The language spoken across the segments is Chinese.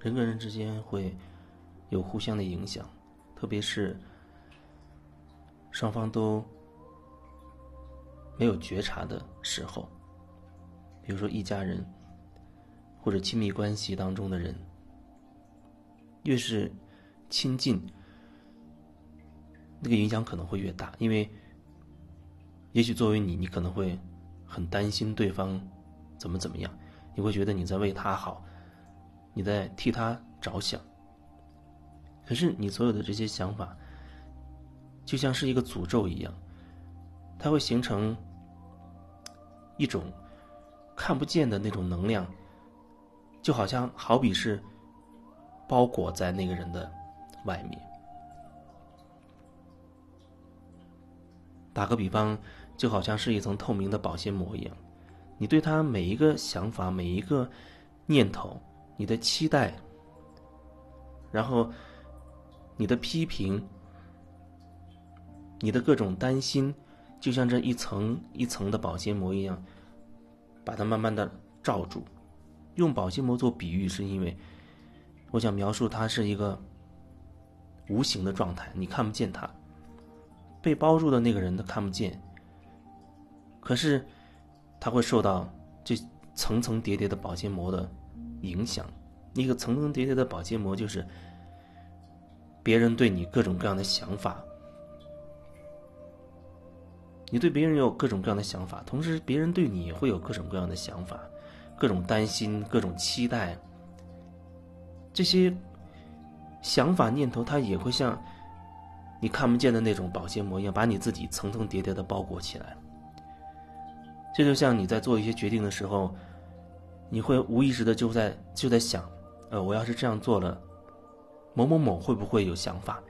人跟人之间会有互相的影响，特别是双方都没有觉察的时候，比如说一家人或者亲密关系当中的人，越是亲近，那个影响可能会越大，因为也许作为你，你可能会很担心对方怎么怎么样，你会觉得你在为他好。你在替他着想，可是你所有的这些想法，就像是一个诅咒一样，它会形成一种看不见的那种能量，就好像好比是包裹在那个人的外面。打个比方，就好像是一层透明的保鲜膜一样，你对他每一个想法、每一个念头。你的期待，然后你的批评，你的各种担心，就像这一层一层的保鲜膜一样，把它慢慢的罩住。用保鲜膜做比喻，是因为我想描述它是一个无形的状态，你看不见它，被包住的那个人他看不见，可是他会受到这层层叠叠的保鲜膜的。影响，一个层层叠叠的保鲜膜，就是别人对你各种各样的想法。你对别人有各种各样的想法，同时别人对你也会有各种各样的想法，各种担心，各种期待。这些想法念头，它也会像你看不见的那种保鲜膜一样，把你自己层层叠叠的包裹起来。这就像你在做一些决定的时候。你会无意识的就在就在想，呃，我要是这样做了，某某某会不会有想法？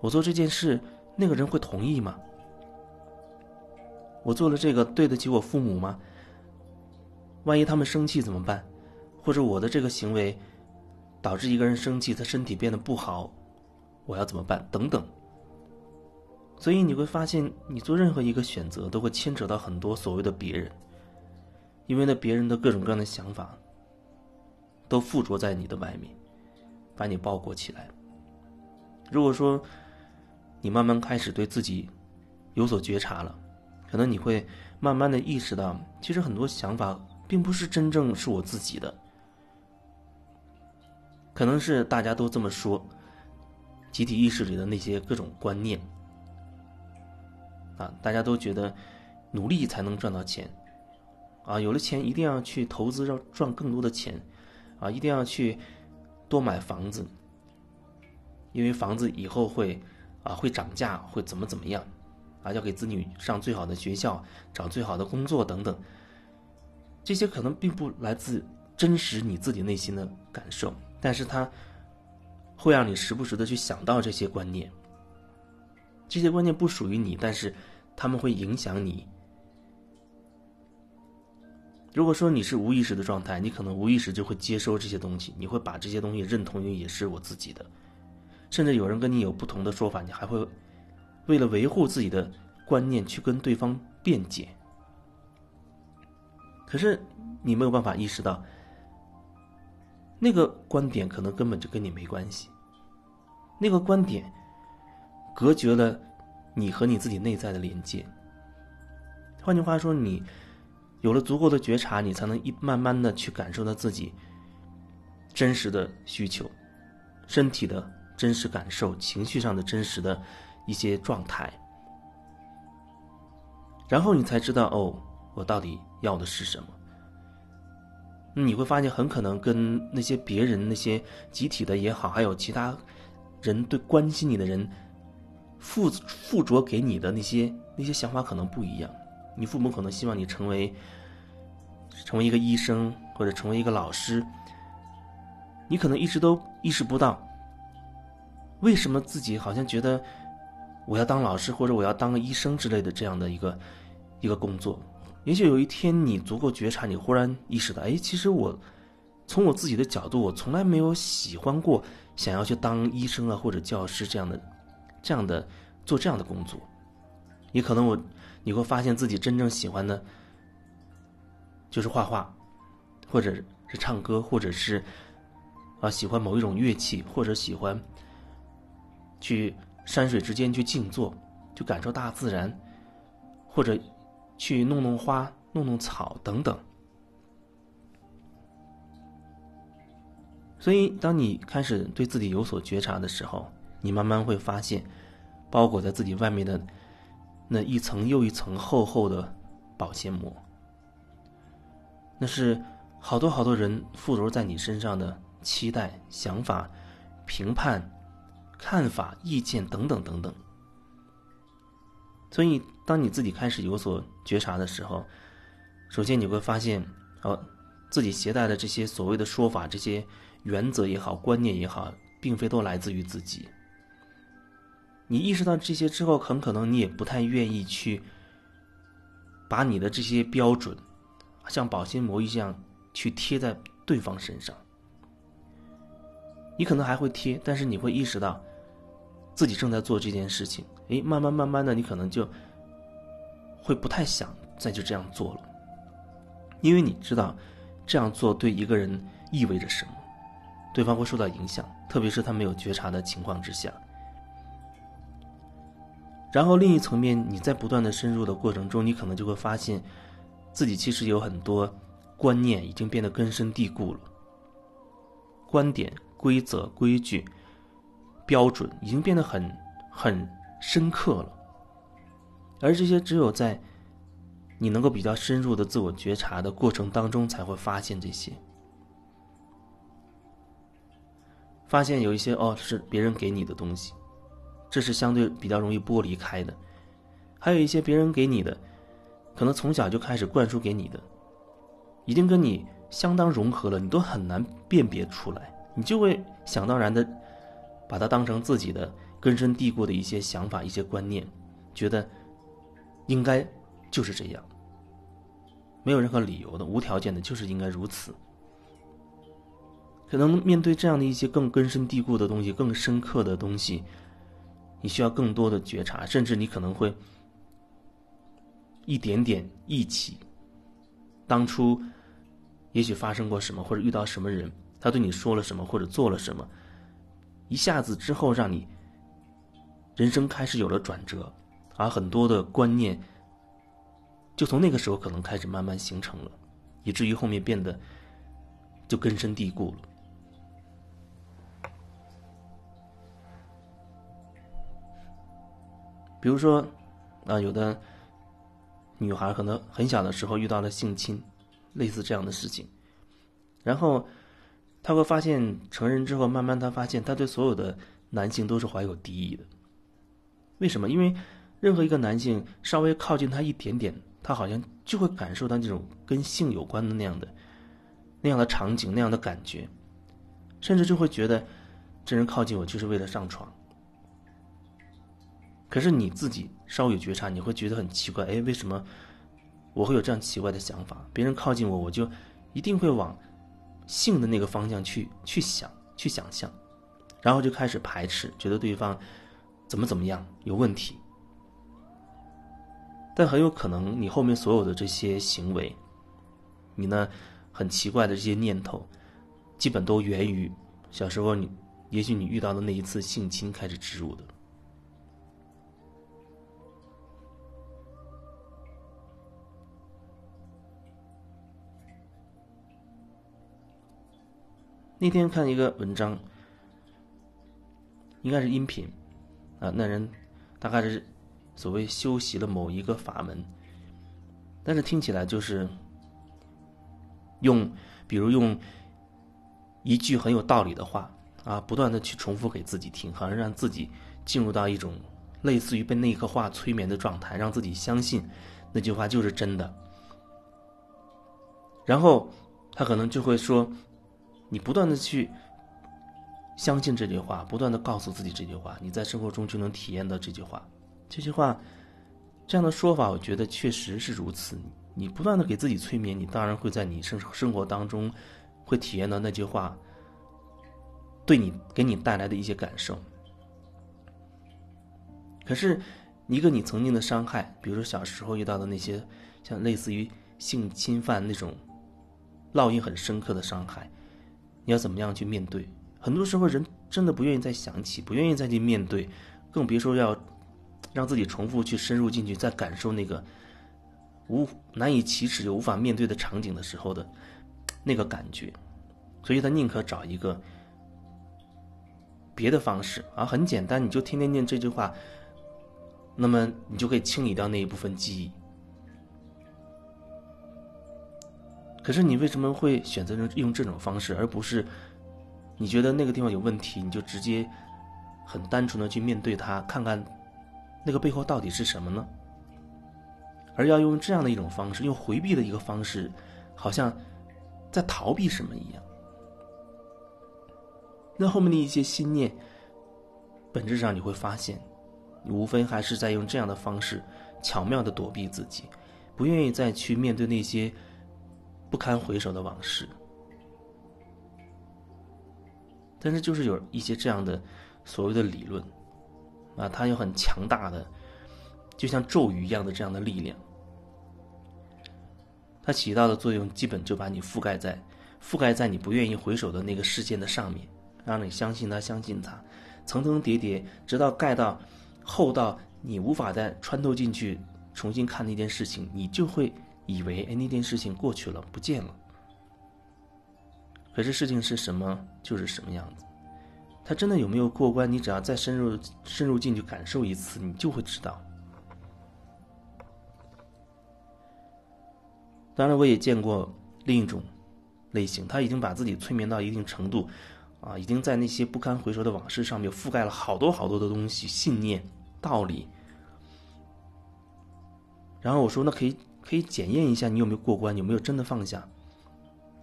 我做这件事，那个人会同意吗？我做了这个对得起我父母吗？万一他们生气怎么办？或者我的这个行为导致一个人生气，他身体变得不好，我要怎么办？等等。所以你会发现，你做任何一个选择，都会牵扯到很多所谓的别人。因为那别人的各种各样的想法，都附着在你的外面，把你包裹起来。如果说你慢慢开始对自己有所觉察了，可能你会慢慢的意识到，其实很多想法并不是真正是我自己的，可能是大家都这么说，集体意识里的那些各种观念，啊，大家都觉得努力才能赚到钱。啊，有了钱一定要去投资，要赚更多的钱，啊，一定要去多买房子，因为房子以后会啊会涨价，会怎么怎么样，啊，要给子女上最好的学校，找最好的工作等等。这些可能并不来自真实你自己内心的感受，但是它会让你时不时的去想到这些观念。这些观念不属于你，但是他们会影响你。如果说你是无意识的状态，你可能无意识就会接收这些东西，你会把这些东西认同于也是我自己的，甚至有人跟你有不同的说法，你还会为了维护自己的观念去跟对方辩解。可是你没有办法意识到，那个观点可能根本就跟你没关系，那个观点隔绝了你和你自己内在的连接。换句话说，你。有了足够的觉察，你才能一慢慢的去感受到自己真实的需求、身体的真实感受、情绪上的真实的一些状态，然后你才知道哦，我到底要的是什么。你会发现，很可能跟那些别人、那些集体的也好，还有其他人对关心你的人附附着给你的那些那些想法可能不一样。你父母可能希望你成为，成为一个医生或者成为一个老师，你可能一直都意识不到，为什么自己好像觉得我要当老师或者我要当个医生之类的这样的一个一个工作。也许有一天你足够觉察，你忽然意识到，哎，其实我从我自己的角度，我从来没有喜欢过想要去当医生啊或者教师这样的这样的做这样的工作。也可能我。你会发现自己真正喜欢的，就是画画，或者是唱歌，或者是啊，喜欢某一种乐器，或者喜欢去山水之间去静坐，去感受大自然，或者去弄弄花、弄弄草等等。所以，当你开始对自己有所觉察的时候，你慢慢会发现，包裹在自己外面的那一层又一层厚厚的保鲜膜，那是好多好多人附着在你身上的期待、想法、评判、看法、意见等等等等。所以，当你自己开始有所觉察的时候，首先你会发现，哦，自己携带的这些所谓的说法，这些。原则也好，观念也好，并非都来自于自己。你意识到这些之后，很可能你也不太愿意去把你的这些标准，像保鲜膜一样去贴在对方身上。你可能还会贴，但是你会意识到自己正在做这件事情。诶，慢慢慢慢的，你可能就会不太想再就这样做了，因为你知道这样做对一个人意味着什么。对方会受到影响，特别是他没有觉察的情况之下。然后另一层面，你在不断的深入的过程中，你可能就会发现，自己其实有很多观念已经变得根深蒂固了，观点、规则、规矩、标准已经变得很很深刻了。而这些只有在你能够比较深入的自我觉察的过程当中，才会发现这些。发现有一些哦是别人给你的东西，这是相对比较容易剥离开的；还有一些别人给你的，可能从小就开始灌输给你的，已经跟你相当融合了，你都很难辨别出来，你就会想当然的把它当成自己的根深蒂固的一些想法、一些观念，觉得应该就是这样，没有任何理由的、无条件的，就是应该如此。可能面对这样的一些更根深蒂固的东西、更深刻的东西，你需要更多的觉察，甚至你可能会一点点忆起当初也许发生过什么，或者遇到什么人，他对你说了什么，或者做了什么，一下子之后让你人生开始有了转折，而很多的观念就从那个时候可能开始慢慢形成了，以至于后面变得就根深蒂固了。比如说，啊，有的女孩可能很小的时候遇到了性侵，类似这样的事情，然后她会发现成人之后，慢慢她发现她对所有的男性都是怀有敌意的。为什么？因为任何一个男性稍微靠近她一点点，她好像就会感受到这种跟性有关的那样的那样的场景、那样的感觉，甚至就会觉得这人靠近我就是为了上床。可是你自己稍有觉察，你会觉得很奇怪，哎，为什么我会有这样奇怪的想法？别人靠近我，我就一定会往性的那个方向去去想、去想象，然后就开始排斥，觉得对方怎么怎么样有问题。但很有可能，你后面所有的这些行为，你呢很奇怪的这些念头，基本都源于小时候你，也许你遇到的那一次性侵开始植入的。那天看一个文章，应该是音频，啊，那人大概是所谓修习了某一个法门，但是听起来就是用，比如用一句很有道理的话啊，不断的去重复给自己听，好像让自己进入到一种类似于被那一刻话催眠的状态，让自己相信那句话就是真的，然后他可能就会说。你不断的去相信这句话，不断的告诉自己这句话，你在生活中就能体验到这句话。这句话这样的说法，我觉得确实是如此。你不断的给自己催眠，你当然会在你生生活当中会体验到那句话对你给你带来的一些感受。可是一个你曾经的伤害，比如说小时候遇到的那些像类似于性侵犯那种烙印很深刻的伤害。你要怎么样去面对？很多时候人真的不愿意再想起，不愿意再去面对，更别说要让自己重复去深入进去，再感受那个无难以启齿又无法面对的场景的时候的那个感觉。所以他宁可找一个别的方式啊，很简单，你就天天念这句话，那么你就可以清理掉那一部分记忆。可是你为什么会选择用用这种方式，而不是你觉得那个地方有问题，你就直接很单纯的去面对它，看看那个背后到底是什么呢？而要用这样的一种方式，用回避的一个方式，好像在逃避什么一样。那后面的一些心念，本质上你会发现，你无非还是在用这样的方式，巧妙的躲避自己，不愿意再去面对那些。不堪回首的往事，但是就是有一些这样的所谓的理论，啊，它有很强大的，就像咒语一样的这样的力量，它起到的作用，基本就把你覆盖在覆盖在你不愿意回首的那个事件的上面，让你相信它，相信它，层层叠叠，直到盖到厚到你无法再穿透进去，重新看那件事情，你就会。以为哎那件事情过去了不见了，可是事情是什么就是什么样子，他真的有没有过关？你只要再深入深入进去感受一次，你就会知道。当然，我也见过另一种类型，他已经把自己催眠到一定程度，啊，已经在那些不堪回首的往事上面覆盖了好多好多的东西、信念、道理。然后我说，那可以。可以检验一下你有没有过关，有没有真的放下。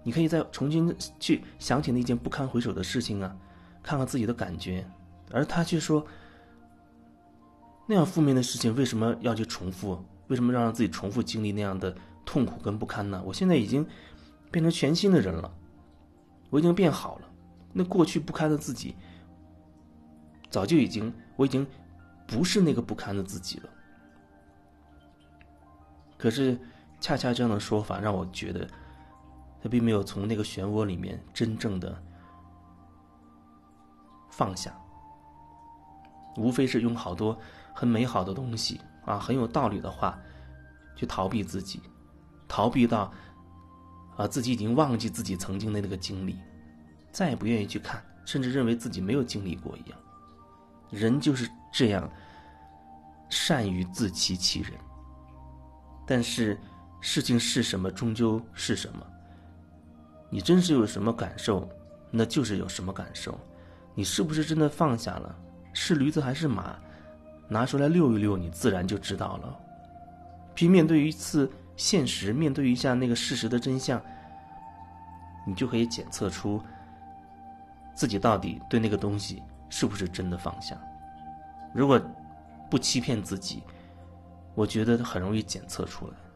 你可以再重新去想起那件不堪回首的事情啊，看看自己的感觉。而他却说，那样负面的事情为什么要去重复？为什么要让自己重复经历那样的痛苦跟不堪呢？我现在已经变成全新的人了，我已经变好了。那过去不堪的自己，早就已经，我已经不是那个不堪的自己了。可是，恰恰这样的说法让我觉得，他并没有从那个漩涡里面真正的放下，无非是用好多很美好的东西啊，很有道理的话，去逃避自己，逃避到啊自己已经忘记自己曾经的那个经历，再也不愿意去看，甚至认为自己没有经历过一样。人就是这样，善于自欺欺人。但是，事情是什么，终究是什么。你真是有什么感受，那就是有什么感受。你是不是真的放下了？是驴子还是马？拿出来遛一遛，你自然就知道了。拼面对一次现实，面对一下那个事实的真相，你就可以检测出自己到底对那个东西是不是真的放下。如果不欺骗自己。我觉得它很容易检测出来。